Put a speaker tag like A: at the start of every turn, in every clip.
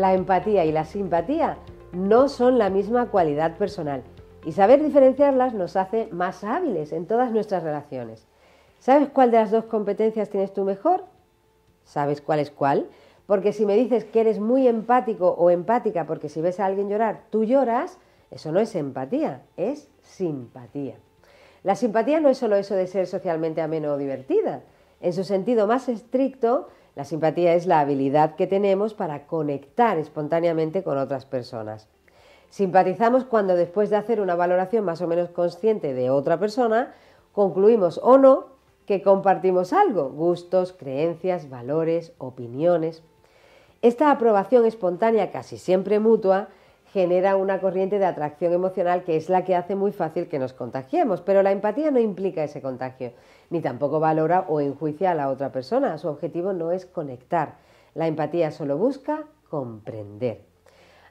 A: La empatía y la simpatía no son la misma cualidad personal y saber diferenciarlas nos hace más hábiles en todas nuestras relaciones. ¿Sabes cuál de las dos competencias tienes tú mejor? ¿Sabes cuál es cuál? Porque si me dices que eres muy empático o empática porque si ves a alguien llorar, tú lloras, eso no es empatía, es simpatía. La simpatía no es solo eso de ser socialmente ameno o divertida. En su sentido más estricto, la simpatía es la habilidad que tenemos para conectar espontáneamente con otras personas. Simpatizamos cuando después de hacer una valoración más o menos consciente de otra persona, concluimos o no que compartimos algo, gustos, creencias, valores, opiniones. Esta aprobación espontánea, casi siempre mutua, genera una corriente de atracción emocional que es la que hace muy fácil que nos contagiemos, pero la empatía no implica ese contagio, ni tampoco valora o enjuicia a la otra persona. Su objetivo no es conectar. La empatía solo busca comprender.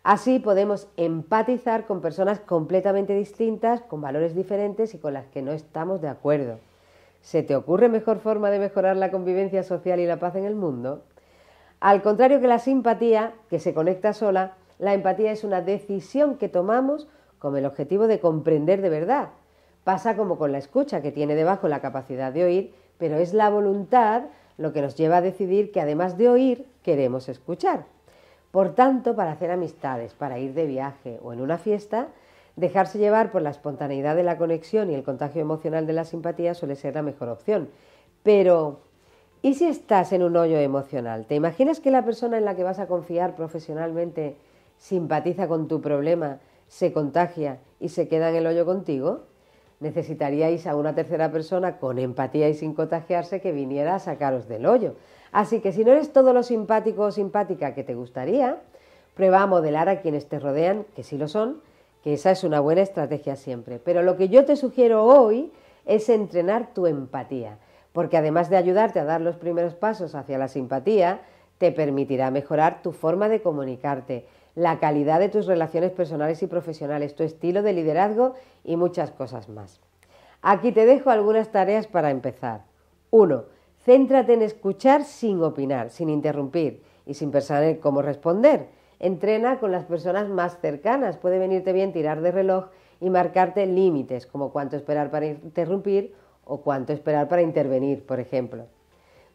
A: Así podemos empatizar con personas completamente distintas, con valores diferentes y con las que no estamos de acuerdo. ¿Se te ocurre mejor forma de mejorar la convivencia social y la paz en el mundo? Al contrario que la simpatía, que se conecta sola, la empatía es una decisión que tomamos con el objetivo de comprender de verdad. Pasa como con la escucha, que tiene debajo la capacidad de oír, pero es la voluntad lo que nos lleva a decidir que además de oír, queremos escuchar. Por tanto, para hacer amistades, para ir de viaje o en una fiesta, dejarse llevar por la espontaneidad de la conexión y el contagio emocional de la simpatía suele ser la mejor opción. Pero, ¿y si estás en un hoyo emocional? ¿Te imaginas que la persona en la que vas a confiar profesionalmente simpatiza con tu problema, se contagia y se queda en el hoyo contigo? Necesitaríais a una tercera persona con empatía y sin contagiarse que viniera a sacaros del hoyo. Así que si no eres todo lo simpático o simpática que te gustaría, prueba a modelar a quienes te rodean, que sí lo son, que esa es una buena estrategia siempre. Pero lo que yo te sugiero hoy es entrenar tu empatía, porque además de ayudarte a dar los primeros pasos hacia la simpatía, te permitirá mejorar tu forma de comunicarte, la calidad de tus relaciones personales y profesionales, tu estilo de liderazgo y muchas cosas más. Aquí te dejo algunas tareas para empezar. 1 Céntrate en escuchar sin opinar, sin interrumpir y sin pensar cómo responder. Entrena con las personas más cercanas. Puede venirte bien tirar de reloj y marcarte límites, como cuánto esperar para interrumpir o cuánto esperar para intervenir, por ejemplo.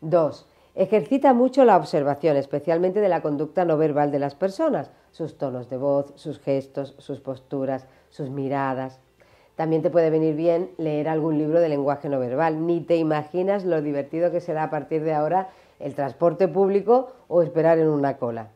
A: 2. Ejercita mucho la observación, especialmente de la conducta no verbal de las personas, sus tonos de voz, sus gestos, sus posturas, sus miradas. También te puede venir bien leer algún libro de lenguaje no verbal. Ni te imaginas lo divertido que será a partir de ahora el transporte público o esperar en una cola.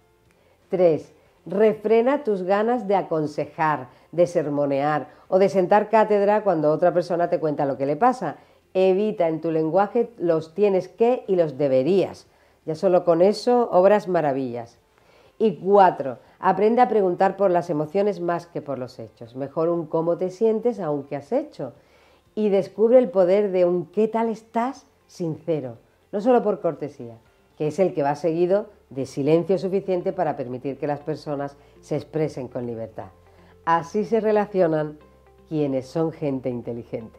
A: 3. Refrena tus ganas de aconsejar, de sermonear o de sentar cátedra cuando otra persona te cuenta lo que le pasa. Evita en tu lenguaje los tienes que y los deberías. Ya solo con eso obras maravillas. Y cuatro, aprende a preguntar por las emociones más que por los hechos. Mejor un cómo te sientes aunque has hecho. Y descubre el poder de un qué tal estás sincero, no solo por cortesía, que es el que va seguido de silencio suficiente para permitir que las personas se expresen con libertad. Así se relacionan quienes son gente inteligente.